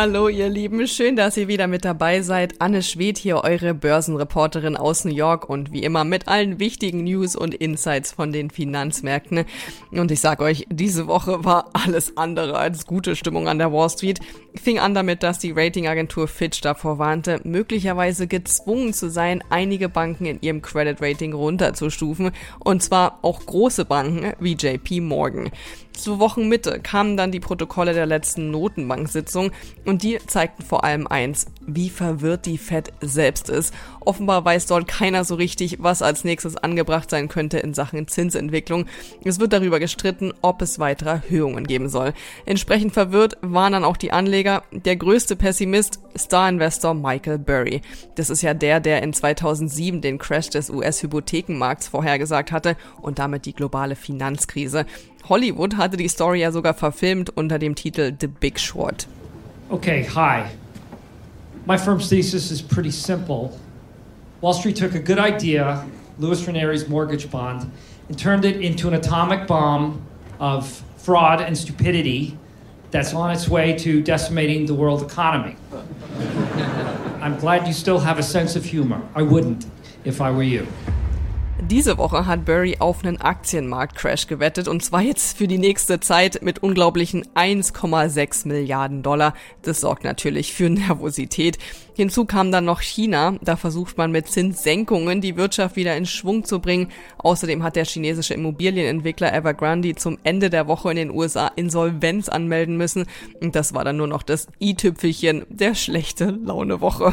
Hallo ihr Lieben, schön, dass ihr wieder mit dabei seid. Anne Schwed hier, eure Börsenreporterin aus New York und wie immer mit allen wichtigen News und Insights von den Finanzmärkten. Und ich sag euch, diese Woche war alles andere als gute Stimmung an der Wall Street. Fing an damit, dass die Ratingagentur Fitch davor warnte, möglicherweise gezwungen zu sein, einige Banken in ihrem Credit Rating runterzustufen. Und zwar auch große Banken wie JP Morgan. Zur Wochenmitte kamen dann die Protokolle der letzten Notenbank-Sitzung und die zeigten vor allem eins, wie verwirrt die Fed selbst ist. Offenbar weiß dort keiner so richtig, was als nächstes angebracht sein könnte in Sachen Zinsentwicklung. Es wird darüber gestritten, ob es weitere Erhöhungen geben soll. Entsprechend verwirrt waren dann auch die Anleger. Der größte Pessimist, Star-Investor Michael Burry. Das ist ja der, der in 2007 den Crash des US-Hypothekenmarkts vorhergesagt hatte und damit die globale Finanzkrise. Hollywood hatte die Story ja sogar verfilmt unter dem Titel The Big Short. Okay, hi. My firm's thesis is pretty simple. Wall Street took a good idea, Louis Ranieri's mortgage bond, and turned it into an atomic bomb of fraud and stupidity that's on its way to decimating the world economy. I'm glad you still have a sense of humor. I wouldn't if I were you. Diese Woche hat Burry auf einen Aktienmarktcrash gewettet und zwar jetzt für die nächste Zeit mit unglaublichen 1,6 Milliarden Dollar. Das sorgt natürlich für Nervosität. Hinzu kam dann noch China. Da versucht man mit Zinssenkungen die Wirtschaft wieder in Schwung zu bringen. Außerdem hat der chinesische Immobilienentwickler Evergrande zum Ende der Woche in den USA Insolvenz anmelden müssen. Und das war dann nur noch das i-Tüpfelchen der schlechte Launewoche.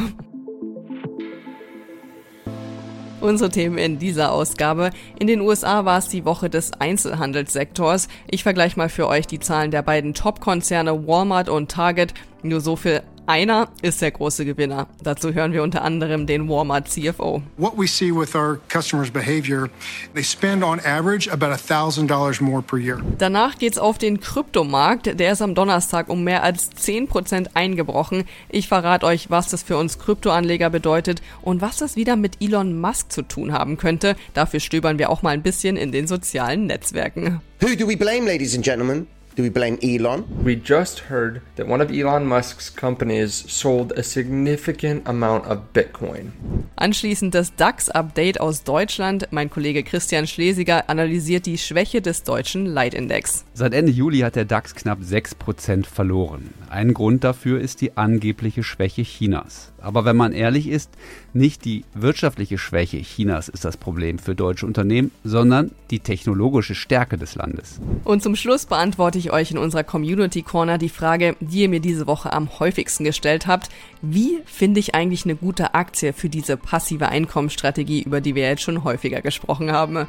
Unsere Themen in dieser Ausgabe. In den USA war es die Woche des Einzelhandelssektors. Ich vergleiche mal für euch die Zahlen der beiden Top-Konzerne Walmart und Target. Nur so viel einer ist der große Gewinner. Dazu hören wir unter anderem den Walmart CFO. What we see with our customers' behavior, they spend on average about $1,000 more per year. Danach geht's auf den Kryptomarkt. Der ist am Donnerstag um mehr als 10% eingebrochen. Ich verrate euch, was das für uns Kryptoanleger bedeutet und was das wieder mit Elon Musk zu tun haben könnte. Dafür stöbern wir auch mal ein bisschen in den sozialen Netzwerken. Who do we blame, ladies and gentlemen? Do we blame Elon? We just heard that one of Elon Musk's companies sold a significant amount of Bitcoin. Anschließend das DAX-Update aus Deutschland. Mein Kollege Christian Schlesiger analysiert die Schwäche des deutschen Leitindex. Seit Ende Juli hat der DAX knapp 6% verloren. Ein Grund dafür ist die angebliche Schwäche Chinas. Aber wenn man ehrlich ist, nicht die wirtschaftliche Schwäche Chinas ist das Problem für deutsche Unternehmen, sondern die technologische Stärke des Landes. Und zum Schluss beantworte ich euch in unserer Community Corner die Frage, die ihr mir diese Woche am häufigsten gestellt habt. Wie finde ich eigentlich eine gute Aktie für diese passive Einkommensstrategie, über die wir jetzt schon häufiger gesprochen haben?